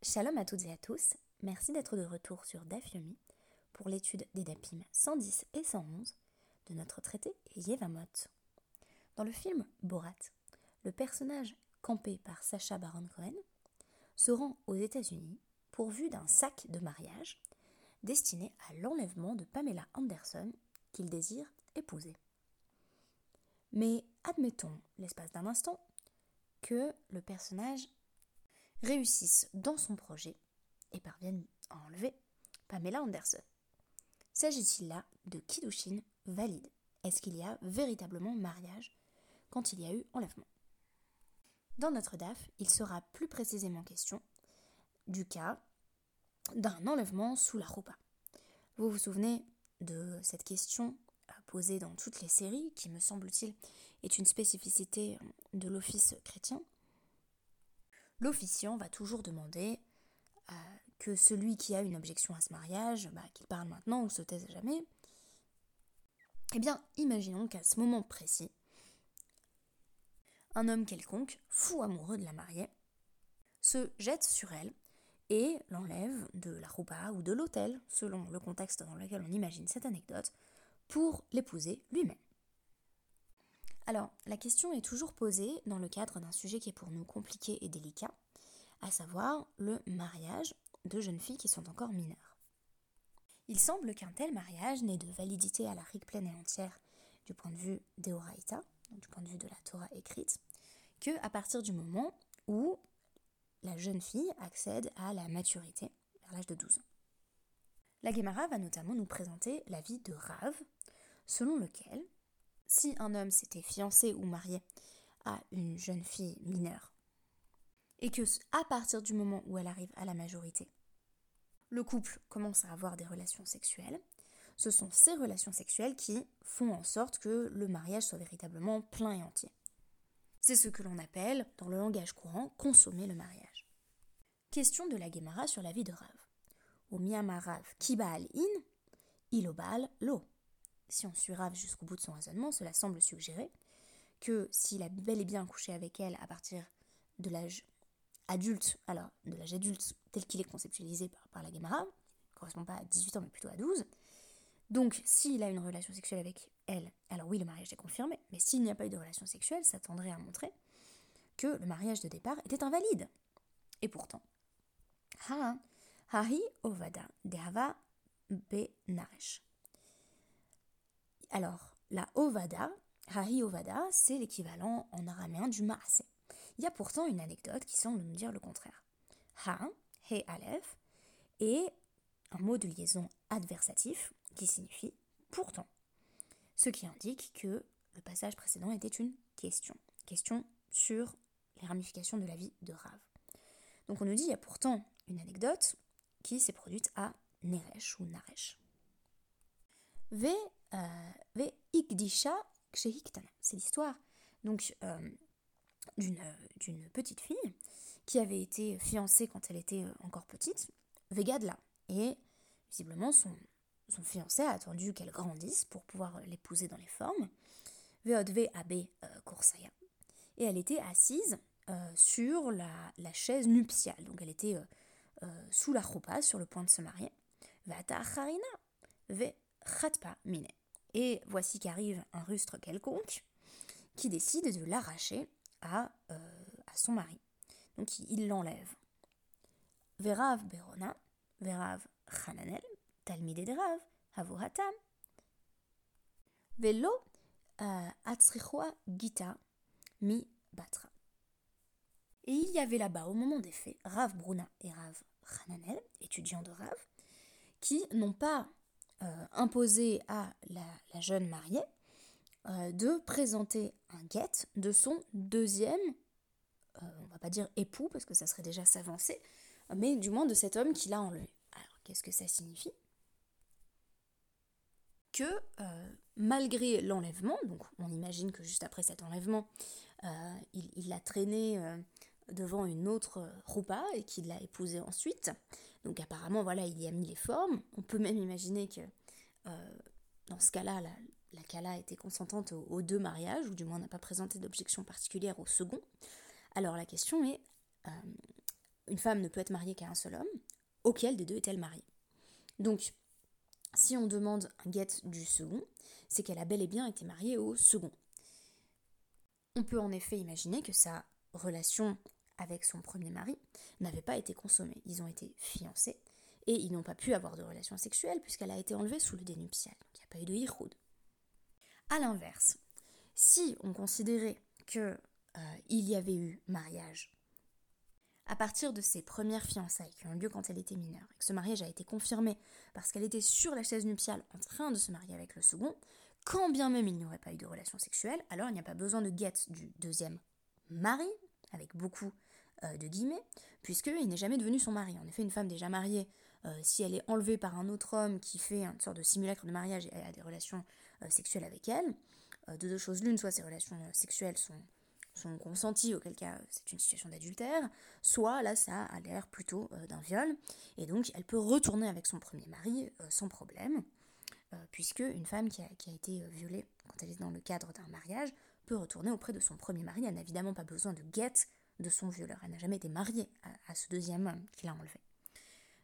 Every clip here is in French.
Shalom à toutes et à tous, merci d'être de retour sur Dafyomi pour l'étude des Dapim 110 et 111 de notre traité Yevamot. Dans le film Borat, le personnage campé par Sacha Baron Cohen se rend aux États-Unis pourvu d'un sac de mariage destiné à l'enlèvement de Pamela Anderson qu'il désire épouser. Mais admettons, l'espace d'un instant, que le personnage réussisse dans son projet et parviennent à enlever Pamela Anderson. S'agit-il là de Kidushin valide? Est-ce qu'il y a véritablement mariage quand il y a eu enlèvement? Dans notre DAF, il sera plus précisément question du cas d'un enlèvement sous la roupa. Vous vous souvenez de cette question posée dans toutes les séries, qui me semble-t-il est une spécificité de l'office chrétien? L'officiant va toujours demander euh, que celui qui a une objection à ce mariage, bah, qu'il parle maintenant ou se taise jamais. Eh bien, imaginons qu'à ce moment précis, un homme quelconque, fou amoureux de la mariée, se jette sur elle et l'enlève de la roupa ou de l'hôtel, selon le contexte dans lequel on imagine cette anecdote, pour l'épouser lui-même. Alors, la question est toujours posée dans le cadre d'un sujet qui est pour nous compliqué et délicat, à savoir le mariage de jeunes filles qui sont encore mineures. Il semble qu'un tel mariage n'ait de validité à la rigue pleine et entière du point de vue d'Eoraïta, du point de vue de la Torah écrite, que à partir du moment où la jeune fille accède à la maturité, vers l'âge de 12 ans. La Gemara va notamment nous présenter la vie de Rav, selon lequel si un homme s'était fiancé ou marié à une jeune fille mineure, et que à partir du moment où elle arrive à la majorité, le couple commence à avoir des relations sexuelles, ce sont ces relations sexuelles qui font en sorte que le mariage soit véritablement plein et entier. C'est ce que l'on appelle, dans le langage courant, consommer le mariage. Question de la Gemara sur la vie de Rav. Au Miyamarav Kibaal In, Ilobal Lo si on suit Rav jusqu'au bout de son raisonnement, cela semble suggérer que s'il a bel et bien couché avec elle à partir de l'âge adulte, alors de l'âge adulte tel qu'il est conceptualisé par, la Gemara, ne correspond pas à 18 ans mais plutôt à 12, donc s'il a une relation sexuelle avec elle, alors oui le mariage est confirmé, mais s'il n'y a pas eu de relation sexuelle, ça tendrait à montrer que le mariage de départ était invalide. Et pourtant, ha, hahi ovada dehava be naresh. Alors, la Ovada, Hari Ovada, c'est l'équivalent en araméen du Maasé. Il y a pourtant une anecdote qui semble nous dire le contraire. Ha, He Aleph, est un mot de liaison adversatif qui signifie pourtant. Ce qui indique que le passage précédent était une question. Question sur les ramifications de la vie de Rav. Donc on nous dit il y a pourtant une anecdote qui s'est produite à Neresh ou Naresh. Ve c'est l'histoire donc euh, d'une petite fille qui avait été fiancée quand elle était euh, encore petite, Vegadla. Et visiblement, son, son fiancé a attendu qu'elle grandisse pour pouvoir l'épouser dans les formes. Veodve Abe Kursaya. Et elle était assise sur la, la, chaise nuptiale. Donc elle était sous la roupa, sur le point de se marier. Vata Harina. Ve Khatpa. Et voici qu'arrive un rustre quelconque qui décide de l'arracher à, euh, à, son mari. Donc il l'enlève. Verav Berona, Verav Hananel, Talmide Derav, Havohatam. Velo euh, Atzrichoa Gita Mi Batra. Et il y avait là-bas, au moment des faits, Rav Bruna et Rav Hananel, étudiants de Rav, qui n'ont pas imposer à la, jeune mariée euh, de présenter un guet de son deuxième, euh, on va pas dire époux parce que ça serait déjà s'avancer, mais du moins de cet homme qui l'a enlevé. Alors qu'est-ce que ça signifie? Que malgré l'enlèvement, donc on imagine que juste après cet enlèvement, il l'a traîné devant une autre roupa et qu'il l'a épousée ensuite. Donc apparemment, voilà, il y a mis les formes. On peut même imaginer que euh, dans ce cas-là, la, la Kala était consentante aux, deux mariages, ou du moins n'a pas présenté d'objection particulière au second. Alors la question est, euh, une femme ne peut être mariée qu'à un seul homme, auquel des deux est-elle mariée? Donc, si on demande un guet du second, c'est qu'elle a bel et bien été mariée au second. On peut en effet imaginer que sa relation avec son premier mari n'avait pas été consommée. Ils ont été fiancés et ils n'ont pas pu avoir de relation sexuelle puisqu'elle a été enlevée sous le dénuptial. Il n'y a pas eu de yichoud. A l'inverse, si on considérait qu'il euh, y avait eu mariage à partir de ses premières fiançailles qui ont eu lieu quand elle était mineure, et que ce mariage a été confirmé parce qu'elle était sur la chaise nuptiale en train de se marier avec le second, quand bien même il n'y aurait pas eu de relation sexuelle, alors il n'y a pas besoin de guette du deuxième mari, avec beaucoup euh, de guillemets, puisqu'il n'est jamais devenu son mari. En effet, une femme déjà mariée, euh, si elle est enlevée par un autre homme qui fait une sorte de simulacre de mariage et a des relations euh, sexuelles avec elle, de deux choses l'une, soit ces relations sexuelles sont sont consentis, auquel cas c'est une situation d'adultère, soit là ça a l'air plutôt d'un viol, et donc elle peut retourner avec son premier mari sans problème, euh, puisque une femme qui a, été violée quand elle est dans le cadre d'un mariage peut retourner auprès de son premier mari, elle n'a évidemment pas besoin de guette de son violeur, elle n'a jamais été mariée à, ce deuxième homme qui l'a enlevé.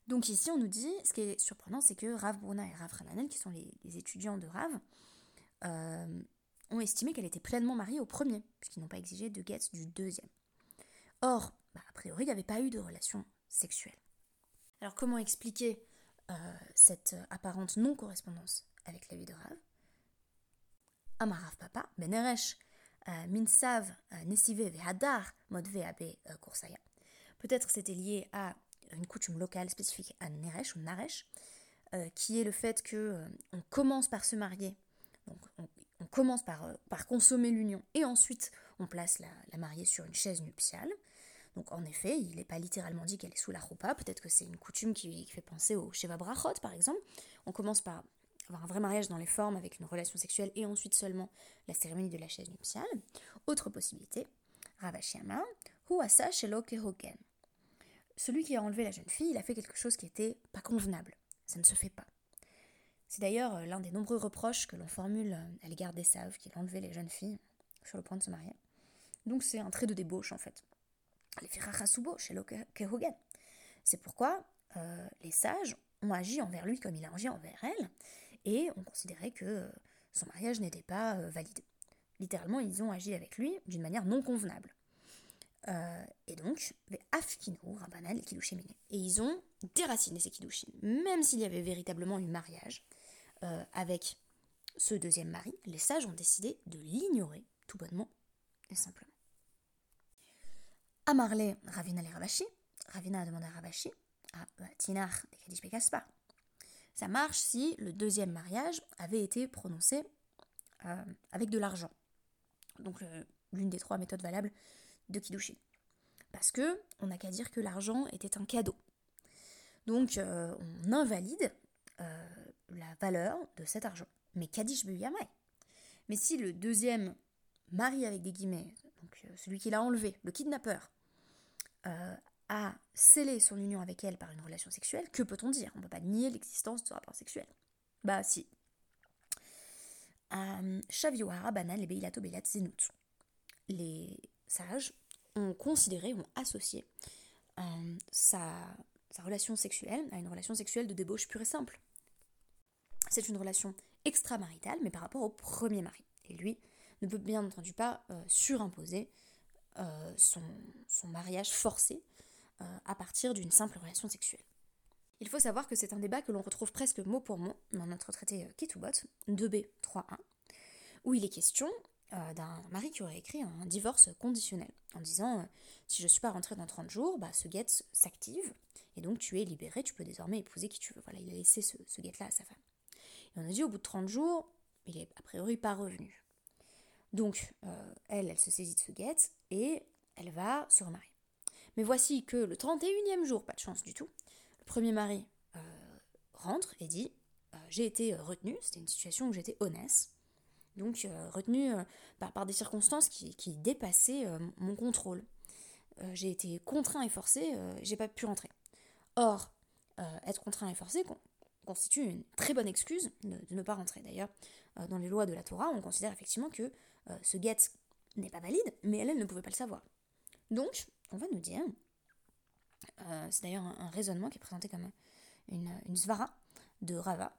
Donc ici on nous dit, ce qui est surprenant, c'est que Rav Bruna et Rav Rananel, qui sont les, étudiants de Rav, ont estimé qu'elle était pleinement mariée au premier, puisqu'ils n'ont pas exigé de guette du deuxième. Or, bah, a priori, il n'y avait pas eu de relation sexuelle. Alors comment expliquer euh, cette apparente non-correspondance avec la vie de Rav? Amarav papa, euh, minsav, euh, nesive vehadar, modve abe kursaya. Peut-être c'était lié à une coutume locale spécifique à Neresh ou Naresh, qui est le fait que on commence par se marier, donc on, commence par, euh, consommer l'union et ensuite on place la, mariée sur une chaise nuptiale. Donc en effet, il n'est pas littéralement dit qu'elle est sous la roupa, peut-être que c'est une coutume qui, fait penser au Sheva Brachot par exemple. On commence par avoir un vrai mariage dans les formes avec une relation sexuelle et ensuite seulement la cérémonie de la chaise nuptiale. Autre possibilité, Ravashiyama, Huasa Kehogen. Celui qui a enlevé la jeune fille, il a fait quelque chose qui était pas convenable. Ça ne se fait pas. C'est d'ailleurs euh, l'un des nombreux reproches que l'on formule euh, à l'égard des saves, qui enlevé les jeunes filles sur le point de se marier. Donc c'est un trait de débauche en fait. Les Firachasubo. C'est pourquoi euh, les sages ont agi envers lui comme il a agi envers elle, et ont considéré que son mariage n'était pas valide. Littéralement, ils ont agi avec lui d'une manière non convenable. et donc, Rabbanal et Et ils ont déraciné ces Kiddushin. Même s'il y avait véritablement eu mariage, euh, avec ce deuxième mari, les sages ont décidé de l'ignorer, tout bonnement et simplement. Amarle Ravina les Ravashi, Ravina a demandé à Ravashi, à euh, Tinar et Kadish. Ça marche si le deuxième mariage avait été prononcé euh, avec de l'argent. Donc l'une des trois méthodes valables de Kiddushin. Parce que on n'a qu'à dire que l'argent était un cadeau. Donc on invalide la valeur de cet argent. Mais Kadish Beyamai. Mais si le deuxième mari avec des guillemets, donc euh, celui qui l'a enlevé, le kidnappeur, a scellé son union avec elle par une relation sexuelle, que peut-on dire? On ne peut pas nier l'existence de ce rapport sexuel. Bah si. Euh, Shaviohara Banal et Beilato Beilat. Les sages ont considéré, ont associé sa, sa relation sexuelle à une relation sexuelle de débauche pure et simple c'est une relation extramaritale, mais par rapport au premier mari. Et lui ne peut bien entendu pas euh, surimposer euh, son, mariage forcé euh, à partir d'une simple relation sexuelle. Il faut savoir que c'est un débat que l'on retrouve presque mot pour mot dans notre traité Ketubot 2b 3.1, où il est question d'un mari qui aurait écrit un divorce conditionnel, en disant si je ne suis pas rentré dans 30 jours, bah, ce guet s'active, et donc tu es libéré, tu peux désormais épouser qui tu veux. Voilà, il a laissé ce, guet-là à sa femme. Et on a dit au bout de 30 jours, il est a priori pas revenu. Donc, euh, elle, elle se saisit de ce guette et elle va se remarier. Mais voici que le 31e jour, pas de chance du tout, le premier mari euh, rentre et dit euh, J'ai été retenu, c'était une situation où j'étais honnête, donc retenu par, des circonstances qui, dépassaient mon contrôle. j'ai été contraint et forcé, j'ai pas pu rentrer. Or, être contraint et forcé, constitue une très bonne excuse de, ne pas rentrer. D'ailleurs, euh, dans les lois de la Torah, on considère effectivement que euh, ce guet n'est pas valide, mais elle, ne pouvait pas le savoir. Donc, on va nous dire. C'est d'ailleurs un, raisonnement qui est présenté comme une, svara de Rava,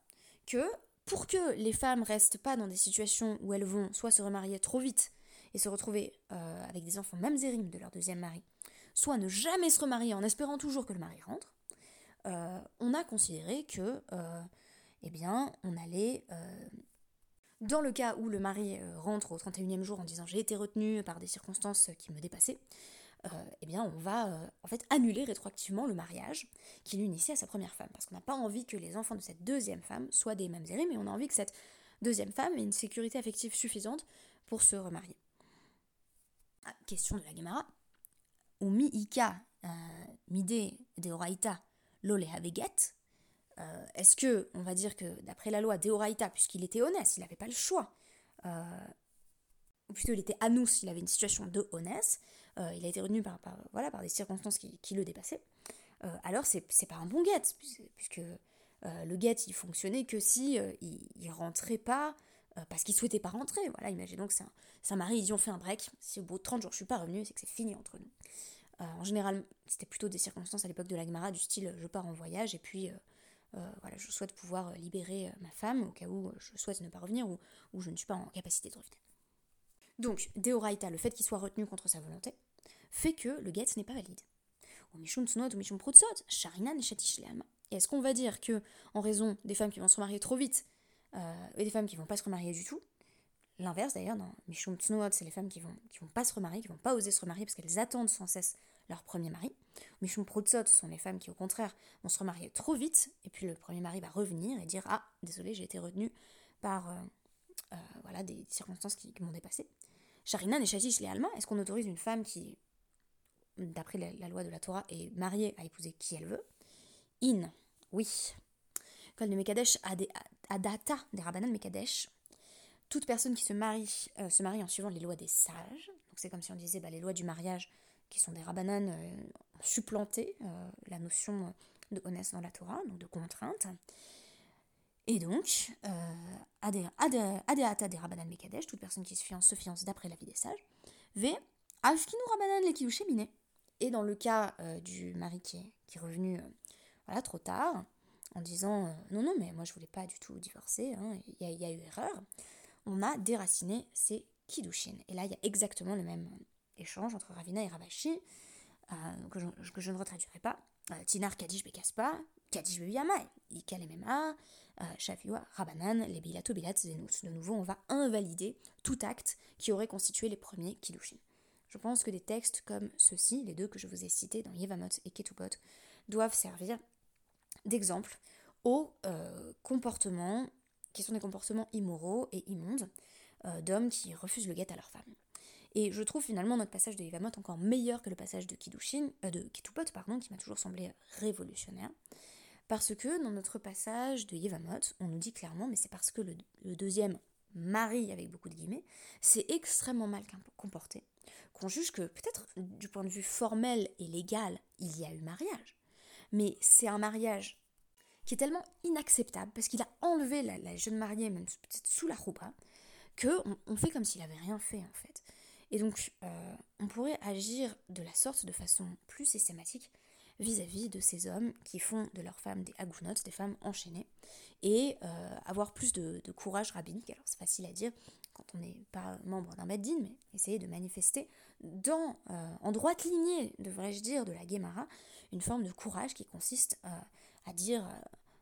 que pour que les femmes restent pas dans des situations où elles vont soit se remarier trop vite et se retrouver euh, avec des enfants même zérim de leur deuxième mari, soit ne jamais se remarier en espérant toujours que le mari rentre, euh, on a considéré que, euh, eh bien, on allait, dans le cas où le mari rentre au 31e jour en disant j'ai été retenu par des circonstances qui me dépassaient, euh, eh bien on va euh, en fait annuler rétroactivement le mariage qui l'unissait à sa première femme. Parce qu'on n'a pas envie que les enfants de cette deuxième femme soient des mamzerim, mais on a envie que cette deuxième femme ait une sécurité affective suffisante pour se remarier. Ah, question de la Gemara. Ou mi ika euh, mide deoraita lole haveget. Est-ce que, on va dire que d'après la loi deoraita, puisqu'il était honnête, il n'avait pas le choix, ou plutôt il était anus, il avait une situation de honnête, euh, il a été retenu par, des circonstances qui, le dépassaient, euh, alors c'est pas un bon guet, puisque euh, le guet il fonctionnait que si il, rentrait pas parce qu'il souhaitait pas rentrer. Voilà, imaginons que un, mari, ils ont fait un break, si au bout de 30 jours je suis pas revenu, c'est que c'est fini entre nous. en général, c'était plutôt des circonstances à l'époque de la Gemara du style je pars en voyage et puis voilà, je souhaite pouvoir libérer ma femme au cas où je souhaite ne pas revenir ou je ne suis pas en capacité de revenir. Donc, Deoraita, le fait qu'il soit retenu contre sa volonté, fait que le get n'est pas valide. Et est-ce qu'on va dire que, en raison des femmes qui vont se marier trop vite, euh, et des femmes qui vont pas se remarier du tout, l'inverse d'ailleurs, dans Mishum Tsnoot, c'est les femmes qui vont, qui vont pas se remarier, qui vont pas oser se remarier parce qu'elles attendent sans cesse leur premier mari. Mishum Prutzot sont les femmes qui, au contraire, vont se remarier trop vite, et puis le premier mari va revenir et dire Ah, désolé, j'ai été retenue par euh, euh, voilà, des circonstances qui, m'ont dépassé. Sharinan et Shadish les Allemands, est-ce qu'on autorise une femme qui, d'après la, loi de la Torah, est mariée à épouser qui elle veut? In, oui. Kol de Mekadesh Adata des Rabbanan Mekadesh. Toute personne qui se marie euh, se marie en suivant les lois des sages. Donc c'est comme si on disait bah, les lois du mariage, qui sont des Rabbanan, euh, supplanté la notion de honnête dans la Torah, donc de contrainte. Et donc, euh, Adéata des Rabbanan Mekadesh, toute personne qui se fiance se fiance d'après la vie des sages, V. Ashkinu Rabbanan Lekiyushemine. Et dans le cas euh, du mari qui est, revenu euh, voilà, trop tard, en disant non, non, mais moi je voulais pas du tout divorcer, hein, il y, a eu erreur, on a déraciné ces Kiddushin. Et là, il y a exactement le même échange entre Ravina et Ravashi, que je, que, je, ne retraduirai pas. Tinar Kadish Bekaspa, Shafiwa, Rabanan, les Bilat. De nouveau, on va invalider tout acte qui aurait constitué les premiers Kiddushin. Je pense que des textes comme ceux-ci, les deux que je vous ai cités dans Yevamot et Ketupot, doivent servir d'exemple aux euh, comportements qui sont des comportements immoraux et immondes euh, d'hommes qui refusent le guet à leur femme. Et je trouve finalement notre passage de Yevamot encore meilleur que le passage de Kiddushin, euh, de Ketupot, pardon, qui m'a toujours semblé révolutionnaire. Parce que dans notre passage de Yevamot, on nous dit clairement, mais c'est parce que le, deuxième mari, avec beaucoup de guillemets, s'est extrêmement mal comporté, qu'on juge que peut-être du point de vue formel et légal, il y a eu mariage. Mais c'est un mariage qui est tellement inacceptable, parce qu'il a enlevé la, jeune mariée, même peut-être sous la roupa, que on, fait comme s'il avait rien fait en fait. Et donc, euh, on pourrait agir de la sorte de façon plus systématique vis-à-vis de ces hommes qui font de leurs femmes des agunotes, des femmes enchaînées, et euh, avoir plus de, courage rabbinique. Alors c'est facile à dire quand on n'est pas membre d'un Beddin, mais essayer de manifester dans, euh, en droite lignée, devrais-je dire, de la Gemara, une forme de courage qui consiste euh, à dire,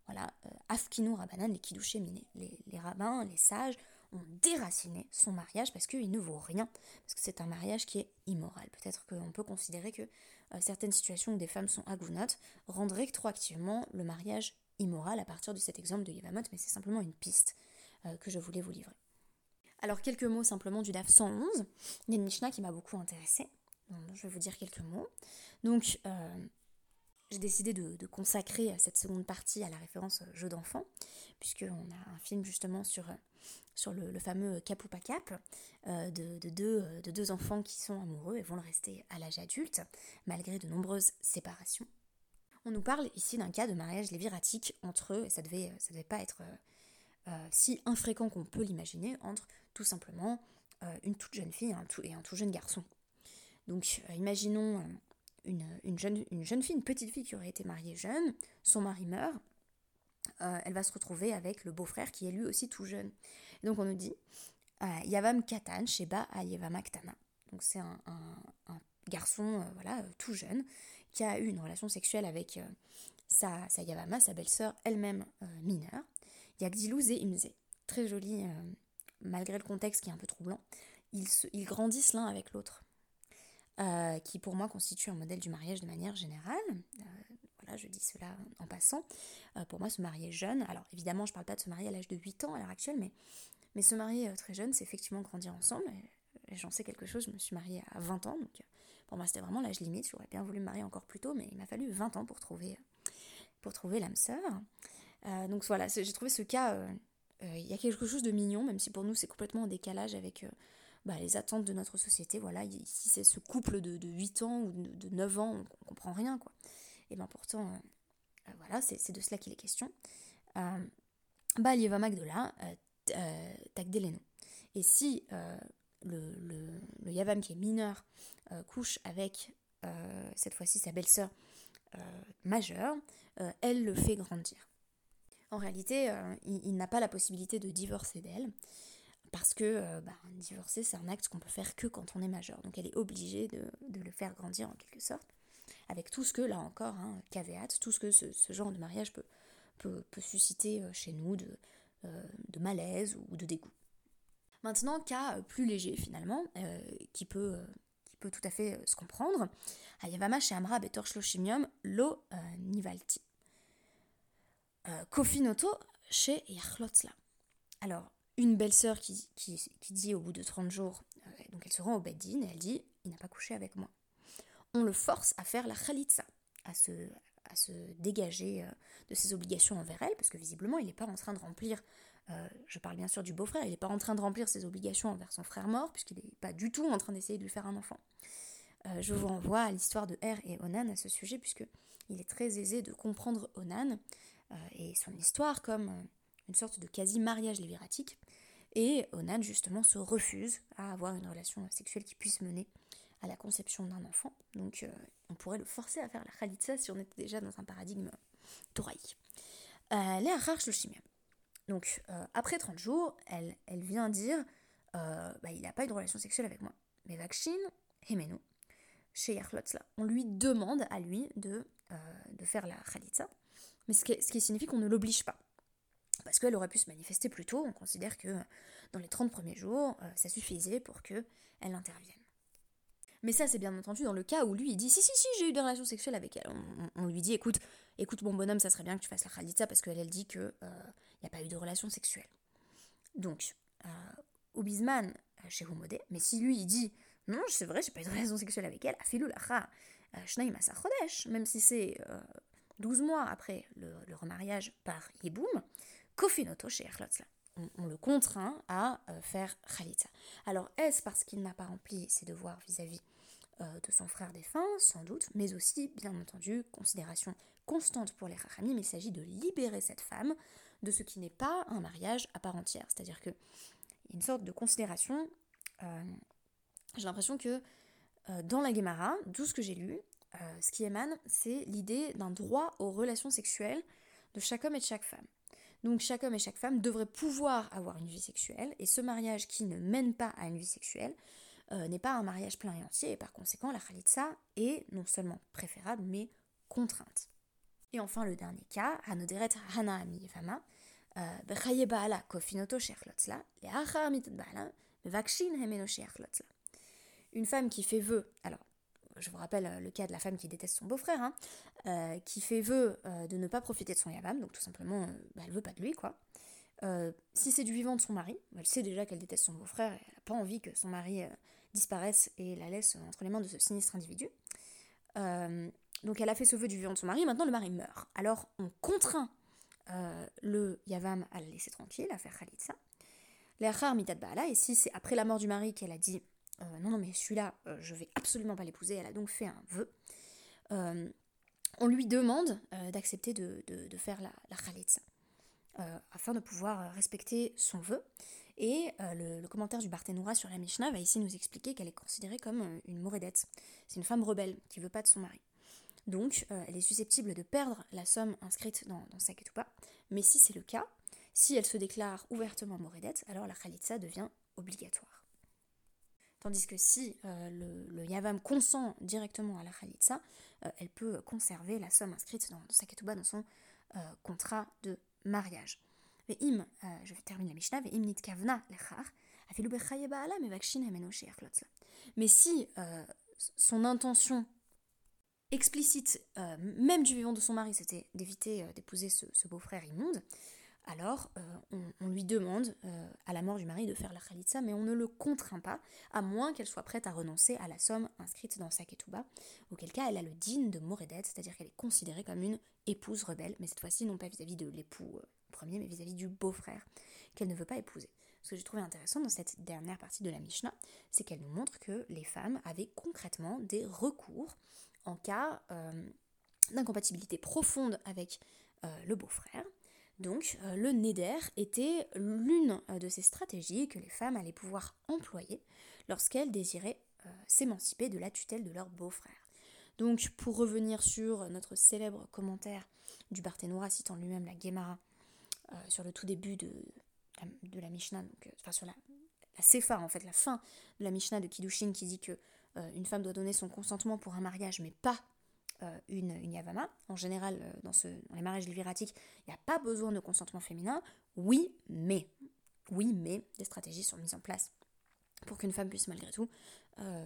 voilà, Afkinu Rabbanan, les Kidouché les, les rabbins, les sages, ont déraciné son mariage parce qu'il ne vaut rien, parce que c'est un mariage qui est immoral. Peut-être qu'on peut considérer que certaines situations où des femmes sont agounotes rendent rétroactivement le mariage immoral à partir de cet exemple de Yevamot, mais c'est simplement une piste euh, que je voulais vous livrer. Alors quelques mots simplement du DAF 111. Il y a une Mishnah qui m'a beaucoup intéressée, je vais vous dire quelques mots. Donc euh, j'ai décidé de, consacrer cette seconde partie à la référence jeu d'enfant, puisqu'on a un film justement sur sur le, fameux cap ou pas cap euh, de, deux, euh, de deux enfants qui sont amoureux et vont le rester à l'âge adulte, malgré de nombreuses séparations. On nous parle ici d'un cas de mariage léviratique entre eux, et ça devait, ça devait pas être euh, si infréquent qu'on peut l'imaginer, entre tout simplement une toute jeune fille et un tout, jeune garçon. Donc imaginons une, jeune, une jeune fille, une petite fille qui aurait été mariée jeune, son mari meurt, elle va se retrouver avec le beau-frère qui est lui aussi tout jeune. donc on nous dit Yavam Katan Sheba Yavam Aktana. Donc c'est un, garçon voilà, tout jeune qui a eu une relation sexuelle avec sa, sa Yavama, sa belle-sœur, elle-même mineure. Yagdilouz et Imze. Très joli, malgré le contexte qui est un peu troublant. Ils, ils grandissent l'un avec l'autre. Euh, qui pour moi constitue un modèle du mariage de manière générale. Euh, voilà, je dis cela en passant. Euh, pour moi, se marier jeune, alors évidemment, je ne parle pas de se marier à l'âge de 8 ans à l'heure actuelle, mais, mais se marier très jeune, c'est effectivement grandir ensemble. J'en sais quelque chose, je me suis mariée à 20 ans, donc pour moi, c'était vraiment l'âge limite. J'aurais bien voulu me marier encore plus tôt, mais il m'a fallu 20 ans pour trouver, pour trouver l'âme sœur. donc voilà, j'ai trouvé ce cas. Il y a quelque chose de mignon, même si pour nous c'est complètement en décalage avec bah, les attentes de notre société. Voilà, ici c'est ce couple de, de, 8 ans ou de, 9 ans, on, comprend rien quoi. Et bien pourtant, euh, euh, voilà, c'est de cela qu'il est question. Euh, bah, Lieva Magdola, euh, Tagdeleno. Et si le, le, le, Yavam qui est mineur couche avec cette fois-ci sa belle-sœur majeure, elle le fait grandir. En réalité, il n'a pas la possibilité de divorcer d'elle parce que euh, bah, divorcer, c'est un acte qu'on peut faire que quand on est majeur. Donc elle est obligée de, le faire grandir en quelque sorte, avec tout ce que, là encore, hein, caveat, tout ce que ce, genre de mariage peut, peut, susciter euh, chez nous de, euh, de, malaise ou de dégoût. Maintenant, cas plus léger finalement, qui, peut, qui peut tout à fait se comprendre, Ayavama chez Amra Betor Shloshimium Lo Nivalti. Kofinoto chez Yachlotzla. Alors, une belle-sœur qui, qui, dit au bout de 30 jours, euh, donc elle se rend au Beddin et elle dit Il n'a pas couché avec moi. On le force à faire la khalitsa, à se, dégager euh, de ses obligations envers elle, parce que visiblement il n'est pas en train de remplir, euh, je parle bien sûr du beau-frère, il n'est pas en train de remplir ses obligations envers son frère mort, puisqu'il n'est pas du tout en train d'essayer de lui faire un enfant. je vous renvoie à l'histoire de Er et Onan à ce sujet, puisque il est très aisé de comprendre Onan et son histoire comme une sorte de quasi-mariage léviratique. Et Onan, justement, se refuse à avoir une relation sexuelle qui puisse mener à la conception d'un enfant. Donc, euh, on pourrait le forcer à faire la khalitsa si on était déjà dans un paradigme toraïque. Euh, Léa Donc, euh, après 30 jours, elle, vient dire euh, bah, il n'a pas eu de relation sexuelle avec moi. Mais Vakshin, Hemenu, chez Yerlotzla, on lui demande à lui de, faire la khalitsa. Mais ce qui signifie qu'on ne l'oblige pas parce qu'elle aurait pu se manifester plus tôt. On considère que dans les 30 premiers jours, euh, ça suffisait pour qu'elle intervienne. Mais ça, c'est bien entendu dans le cas où lui, il dit Si, si, si, j'ai eu des relations sexuelles avec elle. On, lui dit Écoute, écoute, mon bonhomme, ça serait bien que tu fasses la khalitsa parce qu'elle, elle dit qu'il n'y euh, a pas eu de relations sexuelles. Donc, euh, Bisman, euh, chez Humodé, mais si lui, il dit Non, c'est vrai, j'ai pas eu de relations sexuelles avec elle, afilou lacha, même si c'est 12 mois après le, le remariage par Yiboum, Kofinoto chez on, on, le contraint à euh, faire Khalitza. Alors, est-ce parce qu'il n'a pas rempli ses devoirs vis-à-vis euh, de son frère défunt? Sans doute, mais aussi, bien entendu, considération constante pour les Rachamim, il s'agit de libérer cette femme de ce qui n'est pas un mariage à part entière. C'est-à-dire a une sorte de considération. Euh, j'ai l'impression que dans la Gemara, tout ce que j'ai lu, ce qui émane, c'est l'idée d'un droit aux relations sexuelles de chaque homme et de chaque femme. Donc chaque homme et chaque femme devraient pouvoir avoir une vie sexuelle, et ce mariage qui ne mène pas à une vie sexuelle euh, n'est pas un mariage plein et entier, et par conséquent la khalitsa est non seulement préférable, mais contrainte. Et enfin le dernier cas, Hanoderet Hana Ami euh, Kofinoto Une femme qui fait vœu, alors je vous rappelle euh, le cas de la femme qui déteste son beau-frère, hein, euh, qui fait vœu euh, de ne pas profiter de son yavam, donc tout simplement, bah, elle veut pas de lui, quoi. si c'est du vivant de son mari, elle sait déjà qu'elle déteste son beau-frère, elle n'a pas envie que son mari disparaisse et la laisse entre les mains de ce sinistre individu. donc elle a fait ce vœu du vivant de son mari, maintenant le mari meurt. Alors on contraint le yavam à la laisser tranquille, à faire khalitsa. L'achar mitad et si c'est après la mort du mari qu'elle a dit euh, non, non, mais celui-là, euh, je vais absolument pas l'épouser. Elle a donc fait un vœu. Euh, on lui demande d'accepter de, faire la, la afin de pouvoir respecter son vœu. Et le, commentaire du Barthénoura sur la Mishnah va ici nous expliquer qu'elle est considérée comme une mouredette. C'est une femme rebelle qui veut pas de son mari. Donc, elle est susceptible de perdre la somme inscrite dans, sa ketouba. Mais si c'est le cas, si elle se déclare ouvertement mouredette, alors la khalitsa devient obligatoire. Tandis que si le, le, yavam consent directement à la khalitsa, elle peut conserver la somme inscrite dans, sa dans son contrat de mariage. im, je la Mishnah, mais si euh, son intention explicite, euh, même du vivant de son mari, c'était d'éviter euh, d'épouser ce, beau-frère immonde, alors on, lui demande à la mort du mari de faire la khalitsa, mais on ne le contraint pas, à moins qu'elle soit prête à renoncer à la somme inscrite dans sa ketouba, auquel cas elle a le digne de Moredet, c'est-à-dire qu'elle est considérée comme une épouse rebelle, mais cette fois-ci non pas vis-à-vis de l'époux premier, mais vis-à-vis du beau-frère qu'elle ne veut pas épouser. Ce que j'ai trouvé intéressant dans cette dernière partie de la Mishnah, c'est qu'elle nous montre que les femmes avaient concrètement des recours en cas euh, d'incompatibilité profonde avec euh, le beau-frère. Donc euh, le Neder était l'une de ces stratégies que les femmes allaient pouvoir employer lorsqu'elles désiraient s'émanciper de la tutelle de leur beau-frère. Donc pour revenir sur notre célèbre commentaire du Barthénois citant lui-même la Gemara sur le tout début de, la Mishnah, euh, enfin sur la, en fait, la fin de la Mishnah de Kiddushin qui dit que euh, une femme doit donner son consentement pour un mariage, mais pas euh, une, une yavama. En général, dans, ce, dans les mariages léviratiques, il n'y a pas besoin de consentement féminin. Oui, mais, oui, mais des stratégies sont mises en place pour qu'une femme puisse malgré tout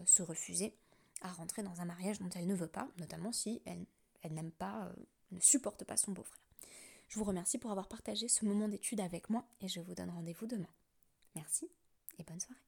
se refuser à rentrer dans un mariage dont elle ne veut pas, notamment si elle n'aime pas, ne supporte pas son beau-frère. Je vous remercie pour avoir partagé ce moment d'étude avec moi et je vous donne rendez-vous demain. Merci et bonne soirée.